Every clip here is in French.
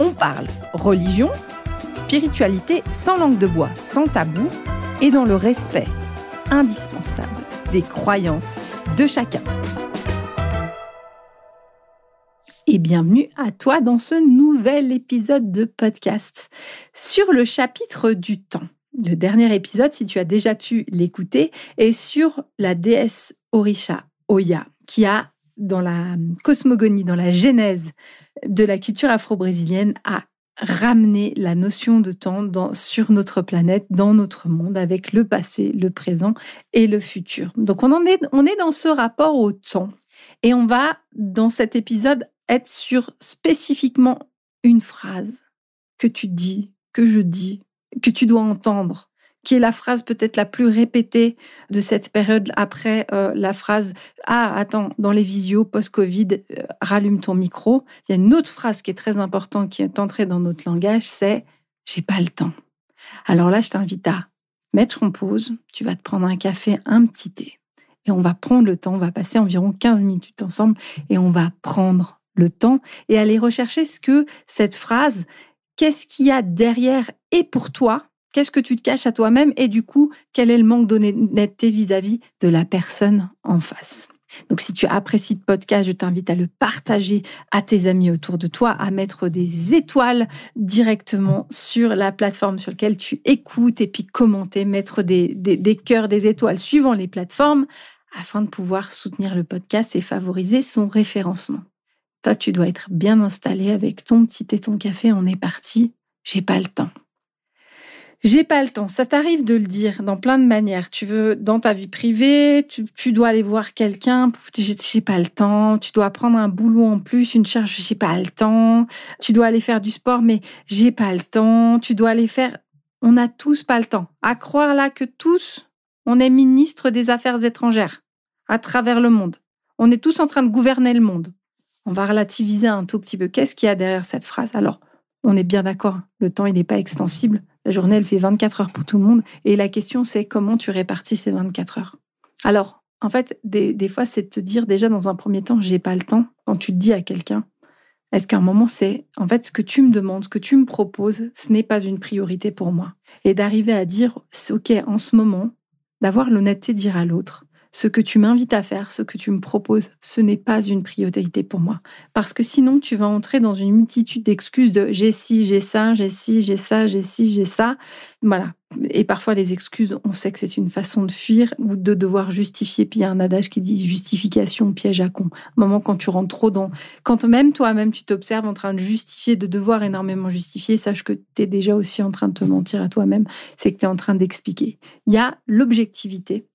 on parle religion, spiritualité sans langue de bois, sans tabou et dans le respect indispensable des croyances de chacun. Et bienvenue à toi dans ce nouvel épisode de podcast sur le chapitre du temps. Le dernier épisode, si tu as déjà pu l'écouter, est sur la déesse Orisha Oya, qui a dans la cosmogonie, dans la genèse de la culture afro-brésilienne, a ramené la notion de temps sur notre planète, dans notre monde, avec le passé, le présent et le futur. Donc on, est, on est dans ce rapport au temps. Et on va, dans cet épisode, être sur spécifiquement une phrase que tu dis, que je dis, que tu dois entendre qui est la phrase peut-être la plus répétée de cette période après euh, la phrase Ah, attends, dans les visios post-Covid, euh, rallume ton micro. Il y a une autre phrase qui est très importante qui est entrée dans notre langage c'est J'ai pas le temps. Alors là, je t'invite à mettre en pause, tu vas te prendre un café, un petit thé, et on va prendre le temps, on va passer environ 15 minutes ensemble, et on va prendre le temps et aller rechercher ce que cette phrase, qu'est-ce qu'il y a derrière et pour toi Qu'est-ce que tu te caches à toi-même et du coup, quel est le manque d'honnêteté vis-à-vis de la personne en face? Donc si tu apprécies le podcast, je t'invite à le partager à tes amis autour de toi, à mettre des étoiles directement sur la plateforme sur laquelle tu écoutes et puis commenter, mettre des, des, des cœurs, des étoiles suivant les plateformes afin de pouvoir soutenir le podcast et favoriser son référencement. Toi, tu dois être bien installé avec ton petit et ton café. On est parti. J'ai pas le temps. J'ai pas le temps. Ça t'arrive de le dire dans plein de manières. Tu veux, dans ta vie privée, tu, dois aller voir quelqu'un. J'ai pas le temps. Tu dois prendre un boulot en plus, une charge. J'ai pas le temps. Tu dois aller faire du sport, mais j'ai pas le temps. Tu dois aller faire. On a tous pas le temps. À croire là que tous, on est ministre des Affaires étrangères à travers le monde. On est tous en train de gouverner le monde. On va relativiser un tout petit peu. Qu'est-ce qu'il y a derrière cette phrase? Alors, on est bien d'accord. Le temps, il n'est pas extensible. La journée, elle fait 24 heures pour tout le monde. Et la question, c'est comment tu répartis ces 24 heures? Alors, en fait, des, fois, c'est de te dire déjà dans un premier temps, j'ai pas le temps. Quand tu te dis à quelqu'un, est-ce qu'à un moment, c'est en fait ce que tu me demandes, ce que tu me proposes, ce n'est pas une priorité pour moi? Et d'arriver à dire, OK, en ce moment, d'avoir l'honnêteté de dire à l'autre, ce que tu m'invites à faire, ce que tu me proposes, ce n'est pas une priorité pour moi. Parce que sinon, tu vas entrer dans une multitude d'excuses de j'ai ci, j'ai ça, j'ai ci, j'ai ça, j'ai ci, j'ai ça. Voilà. Et parfois, les excuses, on sait que c'est une façon de fuir ou de devoir justifier. Puis il y a un adage qui dit justification, piège à con. Un moment, quand tu rentres trop dans. Quand même toi-même, tu t'observes en train de justifier, de devoir énormément justifier, sache que tu es déjà aussi en train de te mentir à toi-même. C'est que tu es en train d'expliquer. Il y a l'objectivité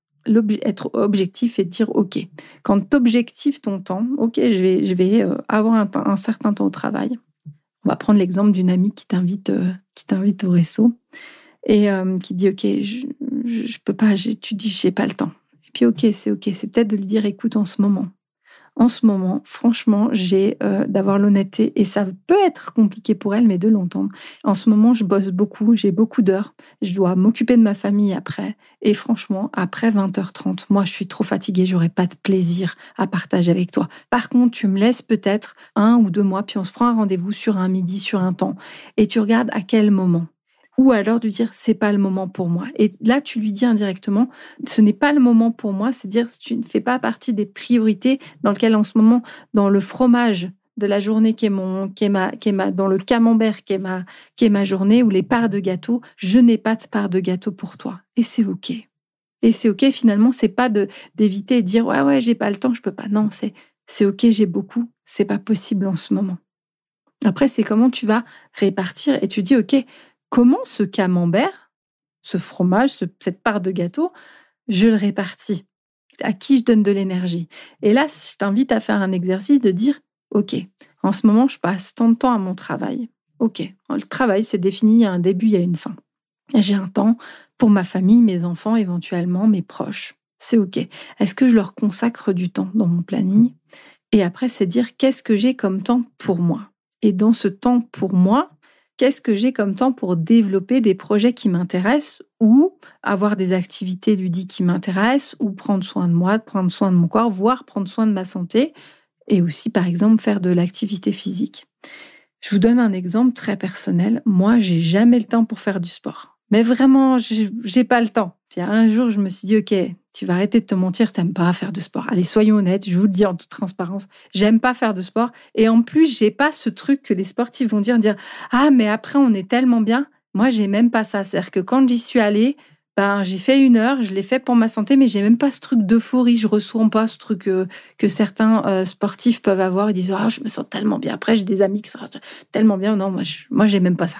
être objectif et dire OK. Quand tu objectives ton temps, OK, je vais, je vais euh, avoir un, certain temps au travail. On va prendre l'exemple d'une amie qui t'invite euh, au réseau et euh, qui dit OK, je, je, peux pas, tu dis j'ai pas le temps. Et puis OK, c'est OK, c'est peut-être de lui dire écoute en ce moment, en ce moment, franchement, j'ai euh, d'avoir l'honnêteté et ça peut être compliqué pour elle, mais de l'entendre. En ce moment, je bosse beaucoup, j'ai beaucoup d'heures, je dois m'occuper de ma famille après. Et franchement, après 20h30, moi, je suis trop fatiguée, j'aurais pas de plaisir à partager avec toi. Par contre, tu me laisses peut-être un ou deux mois, puis on se prend un rendez-vous sur un midi, sur un temps, et tu regardes à quel moment? Ou alors de dire c'est pas le moment pour moi. Et là, tu lui dis indirectement, ce n'est pas le moment pour moi, c'est dire tu ne fais pas partie des priorités dans lesquelles en ce moment, dans le fromage de la journée qui est mon, qui est ma, qui est ma, dans le camembert qui est ma, qui est ma journée ou les parts de gâteau, je n'ai pas de part de gâteau pour toi. Et c'est ok. Et c'est ok. Finalement, c'est pas de d'éviter et de dire ouais ouais j'ai pas le temps, je peux pas. Non, c'est c'est ok, j'ai beaucoup. C'est pas possible en ce moment. Après, c'est comment tu vas répartir et tu dis ok, comment ce camembert, ce fromage, cette part de gâteau, je le répartis? À qui je donne de l'énergie? Et là, je t'invite à faire un exercice de dire, OK, en ce moment, je passe tant de temps à mon travail. Ok, le travail, c'est défini, il y a un début, il y a une fin. J'ai un temps pour ma famille, mes enfants, éventuellement mes proches. C'est ok. Est-ce que je leur consacre du temps dans mon planning? Et après, c'est dire qu'est-ce que j'ai comme temps pour moi? Et dans ce temps pour moi, qu'est-ce que j'ai comme temps pour développer des projets qui m'intéressent ou avoir des activités ludiques qui m'intéressent ou prendre soin de moi, prendre soin de mon corps, voire prendre soin de ma santé et aussi, par exemple, faire de l'activité physique. Je vous donne un exemple très personnel. Moi, j'ai jamais le temps pour faire du sport. Mais vraiment, j'ai pas le temps. Puis un jour, je me suis dit, OK, tu vas arrêter de te mentir, t'aimes pas faire de sport. Allez, soyons honnêtes, je vous le dis en toute transparence, j'aime pas faire de sport. Et en plus, j'ai pas ce truc que les sportifs vont dire, dire, ah, mais après, on est tellement bien. Moi, j'ai même pas ça. C'est-à-dire que quand j'y suis allée, ben, j'ai fait une heure, je l'ai fait pour ma santé, mais j'ai même pas ce truc d'euphorie, je ressens pas ce truc euh, que certains euh, sportifs peuvent avoir. Ils disent ah je me sens tellement bien. Après j'ai des amis qui se sentent tellement bien. Non moi je, moi j'ai même pas ça.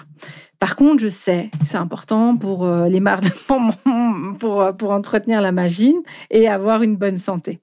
Par contre je sais que c'est important pour euh, les mardes, pour, pour, entretenir la machine et avoir une bonne santé.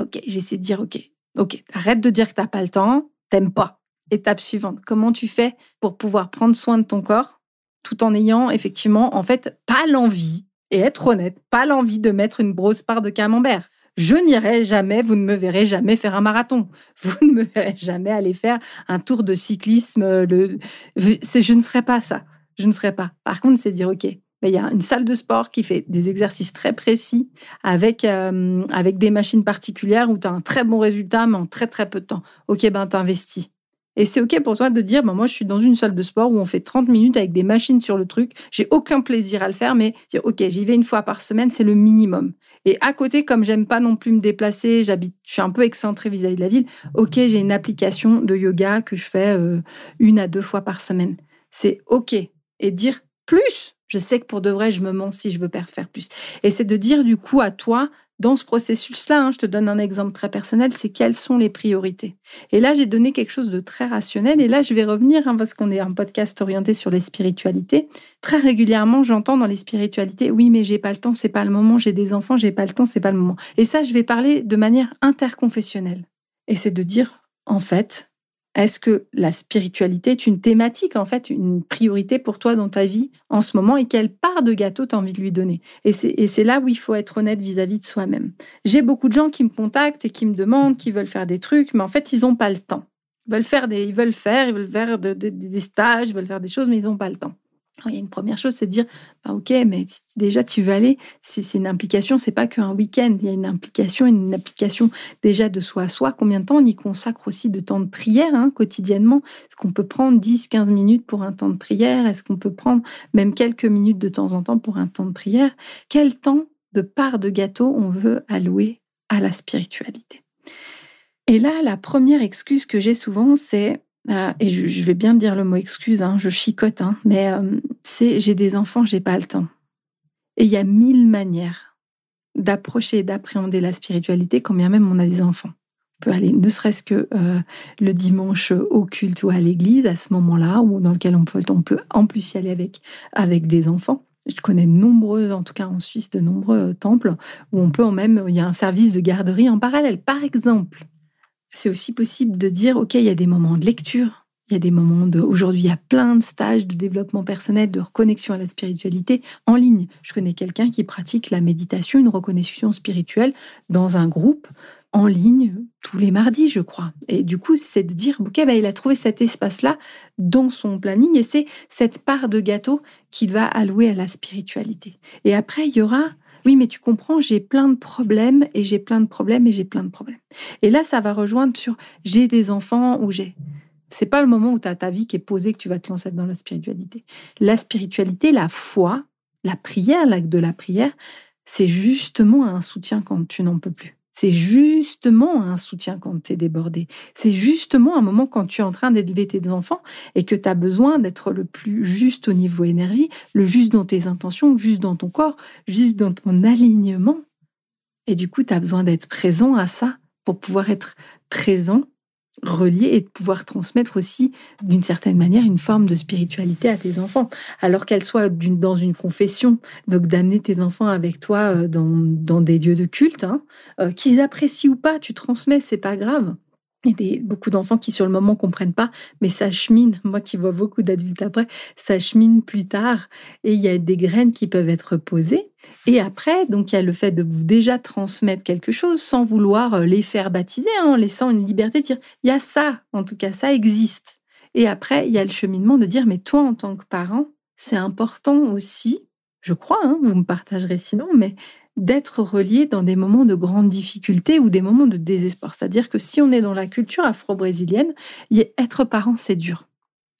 Ok j'essaie de dire ok ok arrête de dire que t'as pas le temps, t'aimes pas. Étape suivante comment tu fais pour pouvoir prendre soin de ton corps tout en ayant effectivement en fait pas l'envie et être honnête, pas l'envie de mettre une grosse part de camembert? Je n'irai jamais, vous ne me verrez jamais faire un marathon. Vous ne me verrez jamais aller faire un tour de cyclisme. Euh, je ne ferai pas ça. Je ne ferai pas. Par contre, c'est dire, OK, il y a une salle de sport qui fait des exercices très précis avec, euh, avec des machines particulières où tu as un très bon résultat, mais en très très peu de temps. OK, ben t'investis. Et c'est OK pour toi de dire, bah, moi, je suis dans une salle de sport où on fait 30 minutes avec des machines sur le truc. J'ai aucun plaisir à le faire, mais dire, OK, j'y vais une fois par semaine, c'est le minimum. Et à côté, comme j'aime pas non plus me déplacer, j'habite, je suis un peu excentrée vis-à-vis de la ville. OK, j'ai une application de yoga que je fais euh, une à deux fois par semaine. C'est OK. Et dire plus. Je sais que pour de vrai, je me mens si je veux faire plus. Et c'est de dire du coup à toi, dans ce processus-là, hein, je te donne un exemple très personnel, c'est quelles sont les priorités. Et là, j'ai donné quelque chose de très rationnel. Et là, je vais revenir, hein, parce qu'on est un podcast orienté sur les spiritualités. Très régulièrement, j'entends dans les spiritualités, oui, mais j'ai pas le temps, c'est pas le moment, j'ai des enfants, j'ai pas le temps, c'est pas le moment. Et ça, je vais parler de manière interconfessionnelle. Et c'est de dire, en fait, est-ce que la spiritualité est une thématique, en fait, une priorité pour toi dans ta vie en ce moment et quelle part de gâteau tu as envie de lui donner? Et c'est là où il faut être honnête vis-à-vis de soi-même. J'ai beaucoup de gens qui me contactent et qui me demandent, qui veulent faire des trucs, mais en fait, ils n'ont pas le temps. Ils veulent faire des, veulent faire, ils veulent faire des stages, ils veulent faire des choses, mais ils n'ont pas le temps il y a une première chose, c'est de dire, bah, ok, mais déjà tu veux aller, c'est une implication, c'est pas qu'un week-end, il y a une implication, une application déjà de soi à soi. Combien de temps on y consacre aussi de temps de prière hein, quotidiennement? Est-ce qu'on peut prendre 10, 15 minutes pour un temps de prière? Est-ce qu'on peut prendre même quelques minutes de temps en temps pour un temps de prière? Quel temps de part de gâteau on veut allouer à la spiritualité? Et là, la première excuse que j'ai souvent, c'est euh, et je, vais bien dire le mot excuse, hein, je chicote, hein, mais euh, c'est j'ai des enfants, j'ai pas le temps. Et il y a mille manières d'approcher et d'appréhender la spiritualité quand bien même on a des enfants. On peut aller ne serait-ce que euh, le dimanche au culte ou à l'église à ce moment-là, ou dans lequel on peut, on peut en plus y aller avec, avec des enfants. Je connais nombreux, en tout cas en Suisse, de nombreux temples où on peut même, il y a un service de garderie en parallèle. Par exemple, c'est aussi possible de dire, OK, il y a des moments de lecture, il y a des moments de... Aujourd'hui, il y a plein de stages de développement personnel, de reconnexion à la spiritualité en ligne. Je connais quelqu'un qui pratique la méditation, une reconnexion spirituelle dans un groupe en ligne tous les mardis, je crois. Et du coup, c'est de dire, OK, bah, il a trouvé cet espace-là dans son planning et c'est cette part de gâteau qu'il va allouer à la spiritualité. Et après, il y aura oui, mais tu comprends, j'ai plein de problèmes et j'ai plein de problèmes et j'ai plein de problèmes. Et là, ça va rejoindre sur j'ai des enfants ou j'ai. C'est pas le moment où tu ta vie qui est posée que tu vas te lancer dans la spiritualité. La spiritualité, la foi, la prière, l'acte de la prière, c'est justement un soutien quand tu n'en peux plus. C'est justement un soutien quand tu es débordé. C'est justement un moment quand tu es en train d'élever tes enfants et que tu as besoin d'être le plus juste au niveau énergie, le juste dans tes intentions, juste dans ton corps, juste dans ton alignement. Et du coup, tu as besoin d'être présent à ça pour pouvoir être présent relier et de pouvoir transmettre aussi d'une certaine manière une forme de spiritualité à tes enfants, alors qu'elle soit dans une confession, donc d'amener tes enfants avec toi euh, dans, des lieux de culte, hein, euh, qu'ils apprécient ou pas, tu transmets, c'est pas grave. Y a beaucoup d'enfants qui, sur le moment, comprennent pas, mais ça chemine. Moi qui vois beaucoup d'adultes après, ça chemine plus tard. Et il y a des graines qui peuvent être posées. Et après, donc, il y a le fait de vous déjà transmettre quelque chose sans vouloir euh, les faire baptiser, hein, en laissant une liberté de dire, il y a ça, en tout cas, ça existe. Et après, il y a le cheminement de dire, mais toi, en tant que parent, c'est important aussi, je crois, hein, vous me partagerez sinon, mais d'être relié dans des moments de grande difficulté ou des moments de désespoir. C'est-à-dire que si on est dans la culture afro-brésilienne, être parent, c'est dur.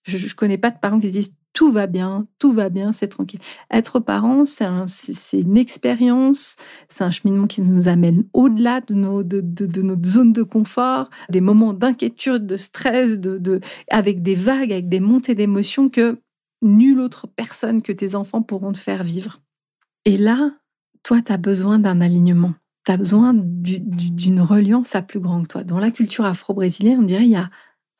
Je ne connais pas de parents qui disent tout va bien, tout va bien, c'est tranquille. Être parent, c'est une expérience, c'est un cheminement qui nous amène au-delà de, notre zone de confort, des moments d'inquiétude, de stress, de, avec des vagues, avec des montées d'émotions que nulle autre personne que tes enfants pourront te faire vivre. Et là, toi, tu as besoin d'un alignement. Tu as besoin d'une reliance à plus grand que toi. Dans la culture afro-brésilienne, on dirait il y a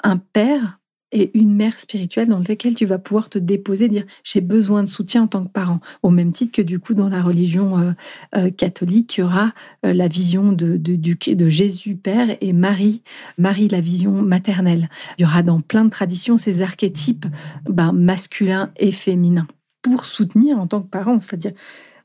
un père et une mère spirituelle dans lesquels tu vas pouvoir te déposer, dire j'ai besoin de soutien en tant que parent. Au même titre que du coup dans la religion euh, euh, catholique, il y aura euh, la vision de, Jésus Père et Marie, Marie la vision maternelle. Il y aura dans plein de traditions ces archétypes ben, masculins et féminins pour soutenir en tant que parent, c'est-à-dire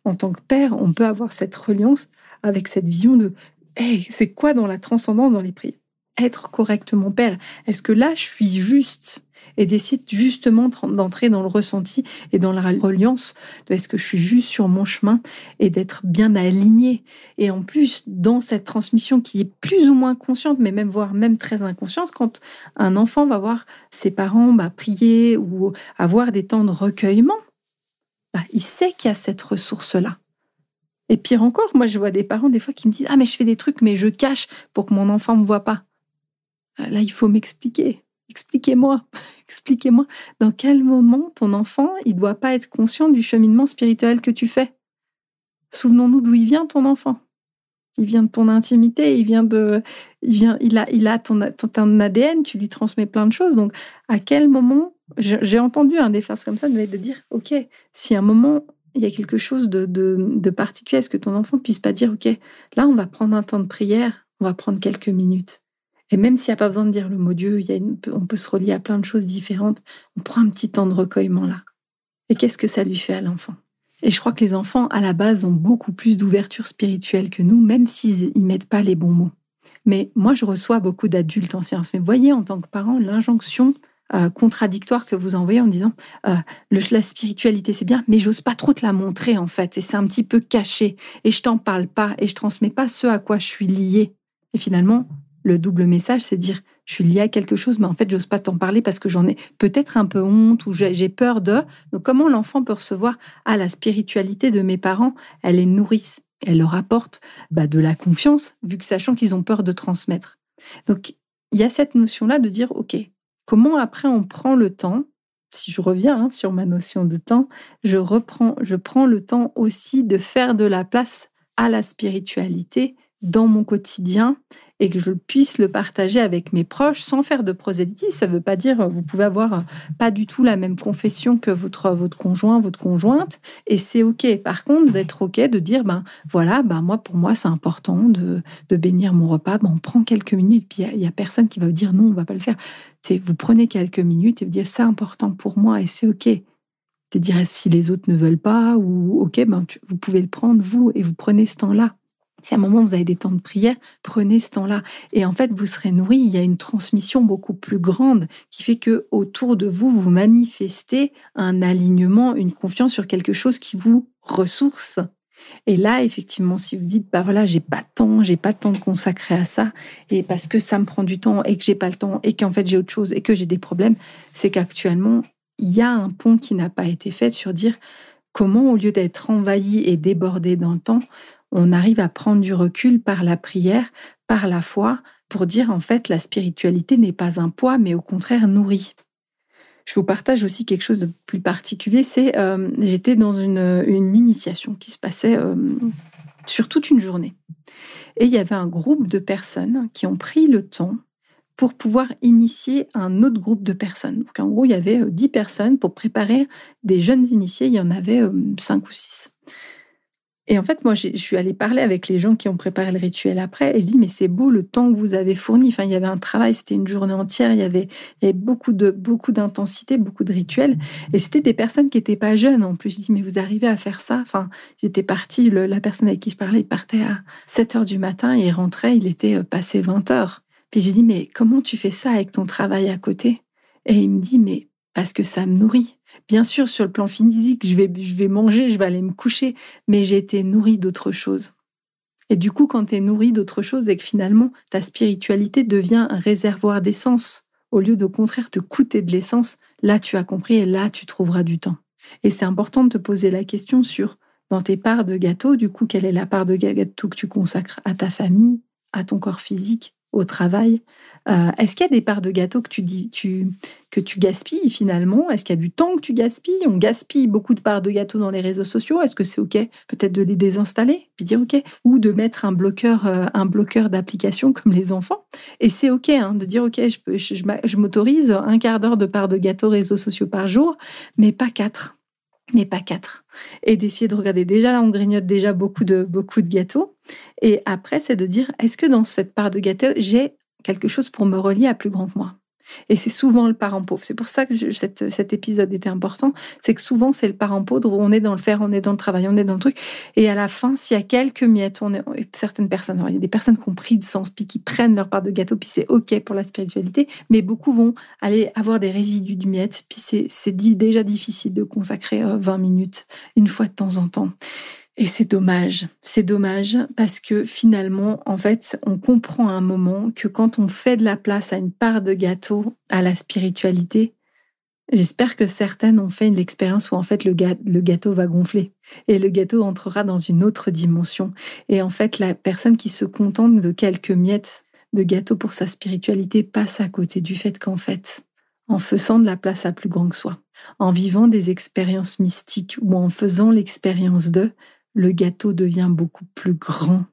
en tant que père, on peut avoir cette reliance avec cette vision de hey, c'est quoi dans la transcendance dans les prières? Être correctement père. Est-ce que là, je suis juste? Et d'essayer justement d'entrer dans le ressenti et dans la reliance de est-ce que je suis juste sur mon chemin et d'être bien aligné? Et en plus, dans cette transmission qui est plus ou moins consciente, mais même voire même très inconsciente, quand un enfant va voir ses parents bah, prier ou avoir des temps de recueillement, bah, il sait qu'il y a cette ressource-là. Et pire encore, moi je vois des parents des fois qui me disent Ah mais je fais des trucs mais je cache pour que mon enfant ne me voit pas. Ah, là, il faut m'expliquer. Expliquez-moi, expliquez-moi dans quel moment ton enfant, il doit pas être conscient du cheminement spirituel que tu fais. Souvenons-nous d'où il vient ton enfant. Il vient de ton intimité, il vient de, il vient, il a, il a ton, ton, ADN, tu lui transmets plein de choses. Donc, à quel moment j'ai entendu un des phrases comme ça, de dire, OK, si à un moment, il y a quelque chose de, de, particulier, est-ce que ton enfant puisse pas dire, OK, là, on va prendre un temps de prière, on va prendre quelques minutes. Et même s'il n'y a pas besoin de dire le mot Dieu, il y a on peut se relier à plein de choses différentes, on prend un petit temps de recueillement là. Et qu'est-ce que ça lui fait à l'enfant? Et je crois que les enfants, à la base, ont beaucoup plus d'ouverture spirituelle que nous, même s'ils ne mettent pas les bons mots. Mais moi, je reçois beaucoup d'adultes en sciences. Mais voyez, en tant que parent, l'injonction euh, contradictoire que vous envoyez en disant euh, la spiritualité c'est bien, mais j'ose pas trop te la montrer en fait, et c'est un petit peu caché, et je t'en parle pas, et je transmets pas ce à quoi je suis liée. Et finalement, le double message, c'est dire je suis liée à quelque chose, mais en fait, j'ose pas t'en parler parce que j'en ai peut-être un peu honte ou j'ai peur de. Donc, comment l'enfant peut recevoir ah la spiritualité de mes parents? Elle est nourrice, elle leur apporte bah, de la confiance, vu que sachant qu'ils ont peur de transmettre. Donc, il y a cette notion-là de dire ok, Comment après on prend le temps si je reviens hein, sur ma notion de temps, je reprends, je prends le temps aussi de faire de la place à la spiritualité dans mon quotidien et que je puisse le partager avec mes proches sans faire de prosélytisme. Ça ne veut pas dire vous pouvez avoir pas du tout la même confession que votre, votre conjoint, votre conjointe, et c'est OK. Par contre, d'être OK, de dire, ben voilà, ben moi, pour moi, c'est important de, de bénir mon repas, ben, on prend quelques minutes, puis il n'y a, personne qui va vous dire non, on va pas le faire. C'est vous prenez quelques minutes et vous dire c'est important pour moi et c'est OK. C'est dire si les autres ne veulent pas ou OK, ben, vous pouvez le prendre vous et vous prenez ce temps-là. Si à un moment vous avez des temps de prière, prenez ce temps-là. Et en fait, vous serez nourri. Il y a une transmission beaucoup plus grande qui fait que autour de vous, vous manifestez un alignement, une confiance sur quelque chose qui vous ressource. Et là, effectivement, si vous dites, bah voilà, j'ai pas de temps, j'ai pas de temps de consacrer à ça, et parce que ça me prend du temps et que j'ai pas le temps et qu'en fait j'ai autre chose et que j'ai des problèmes, c'est qu'actuellement, il y a un pont qui n'a pas été fait sur dire comment, au lieu d'être envahi et débordé dans le temps, on arrive à prendre du recul par la prière, par la foi, pour dire en fait la spiritualité n'est pas un poids, mais au contraire nourrit. Je vous partage aussi quelque chose de plus particulier, c'est euh, j'étais dans une, initiation qui se passait euh, sur toute une journée. Et il y avait un groupe de personnes qui ont pris le temps pour pouvoir initier un autre groupe de personnes. Donc en gros, il y avait euh, dix personnes pour préparer des jeunes initiés, il y en avait cinq ou six. Et en fait, moi, je suis allée parler avec les gens qui ont préparé le rituel après, et je dis, mais c'est beau le temps que vous avez fourni. Enfin, il y avait un travail, c'était une journée entière, il y avait, beaucoup de beaucoup d'intensité, beaucoup de rituels, et c'était des personnes qui étaient pas jeunes en plus. Je dis, mais vous arrivez à faire ça? Enfin, ils étaient partis, la personne avec qui je parlais, il partait à 7 heures du matin, et il rentrait, il était euh, passé 20 heures. Puis je dis, mais comment tu fais ça avec ton travail à côté? Et il me dit, mais parce que ça me nourrit. Bien sûr, sur le plan physique, je vais, manger, je vais aller me coucher, mais j'ai été nourrie d'autre chose. Et du coup, quand tu es nourrie d'autre chose et que finalement ta spiritualité devient un réservoir d'essence, au lieu de contraire te coûter de l'essence, là tu as compris et là tu trouveras du temps. Et c'est important de te poser la question sur, dans tes parts de gâteau, du coup, quelle est la part de gâteau que tu consacres à ta famille, à ton corps physique, au travail, euh, est-ce qu'il y a des parts de gâteau que tu, dis, que tu gaspilles finalement? Est-ce qu'il y a du temps que tu gaspilles? On gaspille beaucoup de parts de gâteau dans les réseaux sociaux. Est-ce que c'est OK peut-être de les désinstaller? Puis dire OK. Ou de mettre un bloqueur, euh, bloqueur d'application comme les enfants. Et c'est OK hein, de dire OK, je, je, je m'autorise un quart d'heure de parts de gâteau réseaux sociaux par jour, mais pas quatre mais pas quatre. Et d'essayer de regarder. Déjà là, on grignote déjà beaucoup de, beaucoup de gâteaux. Et après, c'est de dire, est-ce que dans cette part de gâteau, j'ai quelque chose pour me relier à plus grand que moi? Et c'est souvent le parent pauvre. C'est pour ça que cet épisode était important. C'est que souvent, c'est le parent pauvre où on est dans le faire, on est dans le travail, on est dans le truc. Et à la fin, s'il y a quelques miettes, on certaines personnes, il y a des personnes qui ont pris de sens, puis qui prennent leur part de gâteau, puis c'est OK pour la spiritualité. Mais beaucoup vont aller avoir des résidus de miettes, puis c'est déjà difficile de consacrer 20 euh, minutes une fois de temps en temps. Et c'est dommage, c'est dommage parce que finalement, en fait, on comprend à un moment que quand on fait de la place à une part de gâteau, à la spiritualité, j'espère que certaines ont fait l'expérience où en fait le, gâteau va gonfler et le gâteau entrera dans une autre dimension. Et en fait, la personne qui se contente de quelques miettes de gâteau pour sa spiritualité passe à côté du fait qu'en fait, en faisant de la place à plus grand que soi, en vivant des expériences mystiques ou en faisant l'expérience de, le gâteau devient beaucoup plus grand.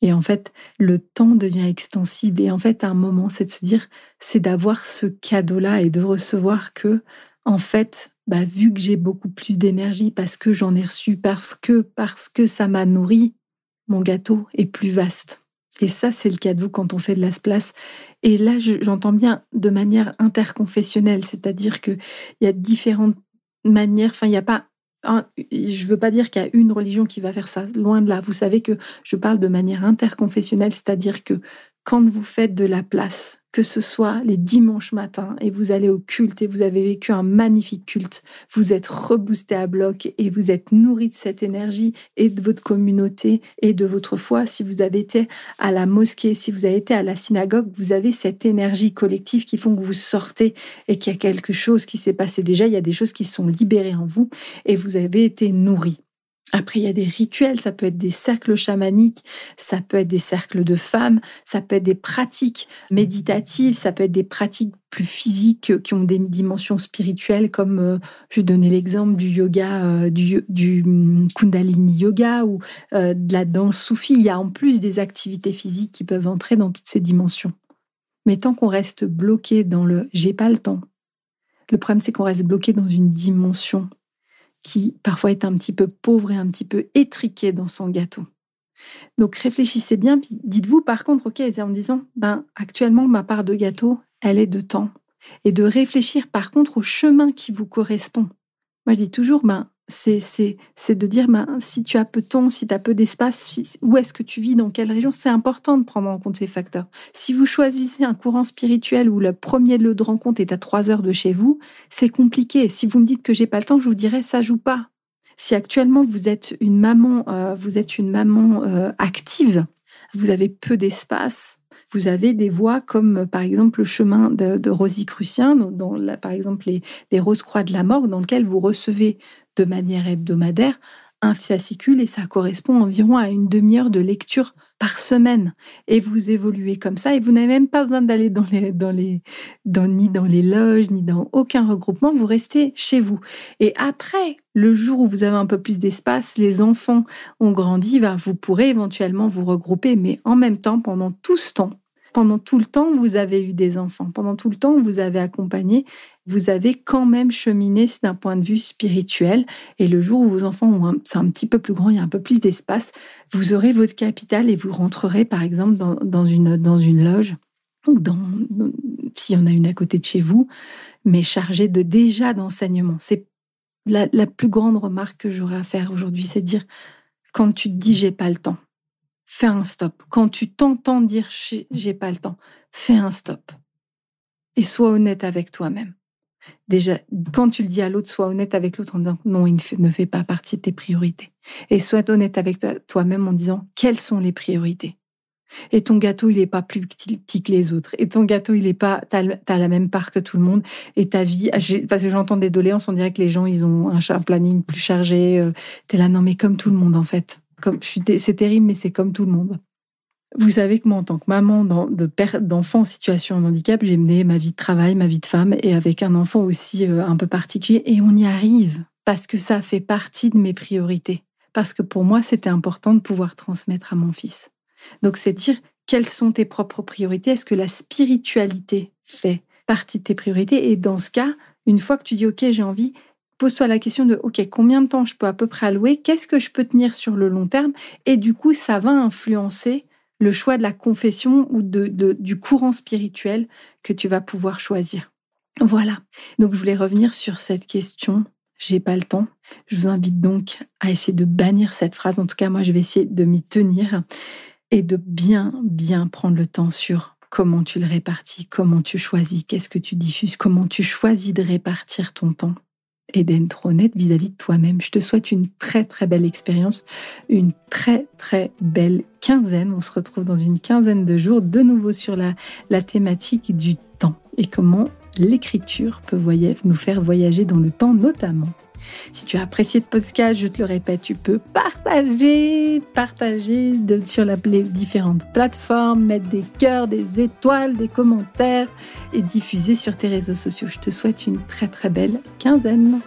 Et en fait, le temps devient extensible. Et en fait, à un moment, c'est de se dire, c'est d'avoir ce cadeau-là et de recevoir que, en fait, bah, vu que j'ai beaucoup plus d'énergie parce que j'en ai reçu, parce que, parce que ça m'a nourri, mon gâteau est plus vaste. Et ça, c'est le cadeau quand on fait de la place. Et là, j'entends bien de manière interconfessionnelle, c'est-à-dire qu'il y a différentes manières, enfin, il n'y a pas je ne veux pas dire qu'il y a une religion qui va faire ça, loin de là. Vous savez que je parle de manière interconfessionnelle, c'est-à-dire que quand vous faites de la place, que ce soit les dimanches matins et vous allez au culte et vous avez vécu un magnifique culte, vous êtes reboosté à bloc et vous êtes nourri de cette énergie et de votre communauté et de votre foi. Si vous avez été à la mosquée, si vous avez été à la synagogue, vous avez cette énergie collective qui font que vous sortez et qu'il y a quelque chose qui s'est passé déjà, il y a des choses qui sont libérées en vous et vous avez été nourri. Après, il y a des rituels, ça peut être des cercles chamaniques, ça peut être des cercles de femmes, ça peut être des pratiques méditatives, ça peut être des pratiques plus physiques qui ont des dimensions spirituelles, comme euh, je vais donner l'exemple du yoga, euh, du, hum, Kundalini yoga ou euh, de la danse soufie. Il y a en plus des activités physiques qui peuvent entrer dans toutes ces dimensions. Mais tant qu'on reste bloqué dans le j'ai pas le temps, le problème c'est qu'on reste bloqué dans une dimension qui parfois est un petit peu pauvre et un petit peu étriqué dans son gâteau. Donc réfléchissez bien, dites-vous par contre, ok, en disant, ben actuellement ma part de gâteau, elle est de temps, et de réfléchir par contre au chemin qui vous correspond. Moi je dis toujours, ben c'est de dire ben, si tu as peu de temps, si tu as peu d'espace, où est-ce que tu vis, dans quelle région, c'est important de prendre en compte ces facteurs. Si vous choisissez un courant spirituel où le premier lieu de rencontre est à trois heures de chez vous, c'est compliqué. Si vous me dites que j'ai pas le temps, je vous dirais ça joue pas. Si actuellement vous êtes une maman, euh, vous êtes une maman euh, active, vous avez peu d'espace, vous avez des voies comme par exemple le chemin de, de Rosicrucien, dans, par exemple les, les Rose-Croix de la Mort, dans lequel vous recevez de manière hebdomadaire un fascicule et ça correspond environ à une demi-heure de lecture par semaine. Et vous évoluez comme ça et vous n'avez même pas besoin d'aller dans les, dans les, dans, ni dans les loges, ni dans aucun regroupement. Vous restez chez vous. Et après, le jour où vous avez un peu plus d'espace, les enfants ont grandi, ben, vous pourrez éventuellement vous regrouper. Mais en même temps, pendant tout ce temps, pendant tout le temps vous avez eu des enfants, pendant tout le temps vous avez accompagné, vous avez quand même cheminé d'un point de vue spirituel. Et le jour où vos enfants ont c'est un petit peu plus grand, il y a un peu plus d'espace, vous aurez votre capital et vous rentrerez par exemple dans, une, loge ou dans, s'il y en a une à côté de chez vous, mais chargée de déjà d'enseignement. C'est la, la plus grande remarque que j'aurais à faire aujourd'hui, c'est de dire quand tu te dis j'ai pas le temps, fais un stop. Quand tu t'entends dire j'ai pas le temps, fais un stop. Et sois honnête avec toi-même. Déjà, quand tu le dis à l'autre, sois honnête avec l'autre en disant non, il ne fait pas partie de tes priorités. Et sois honnête avec toi-même en disant quelles sont les priorités? Et ton gâteau, il n'est pas plus petit que les autres. Et ton gâteau, il est pas, t'as, as la même part que tout le monde. Et ta vie, ah, parce que j'entends des doléances, on dirait que les gens, ils ont un, planning plus chargé. Euh, t'es là, non, mais comme tout le monde, en fait. C'est terrible, mais c'est comme tout le monde. Vous savez que moi, en tant que maman de père, d'enfant en situation de handicap, j'ai mené ma vie de travail, ma vie de femme, et avec un enfant aussi euh, un peu particulier. Et on y arrive parce que ça fait partie de mes priorités. Parce que pour moi, c'était important de pouvoir transmettre à mon fils. Donc, c'est dire quelles sont tes propres priorités? Est-ce que la spiritualité fait partie de tes priorités? Et dans ce cas, une fois que tu dis OK, j'ai envie, pose-toi la question de OK, combien de temps je peux à peu près allouer? Qu'est-ce que je peux tenir sur le long terme? Et du coup, ça va influencer le choix de la confession ou de, du courant spirituel que tu vas pouvoir choisir. Voilà. Donc, je voulais revenir sur cette question. J'ai pas le temps. Je vous invite donc à essayer de bannir cette phrase. En tout cas, moi, je vais essayer de m'y tenir et de bien, bien prendre le temps sur comment tu le répartis, comment tu choisis, qu'est-ce que tu diffuses, comment tu choisis de répartir ton temps et d'être honnête vis-à-vis de toi-même. Je te souhaite une très très belle expérience, une très très belle quinzaine. On se retrouve dans une quinzaine de jours de nouveau sur la, la thématique du temps et comment l'écriture peut nous faire voyager dans le temps notamment. Si tu as apprécié ce podcast, je te le répète, tu peux partager, partager sur les différentes plateformes, mettre des cœurs, des étoiles, des commentaires et diffuser sur tes réseaux sociaux. Je te souhaite une très très belle quinzaine.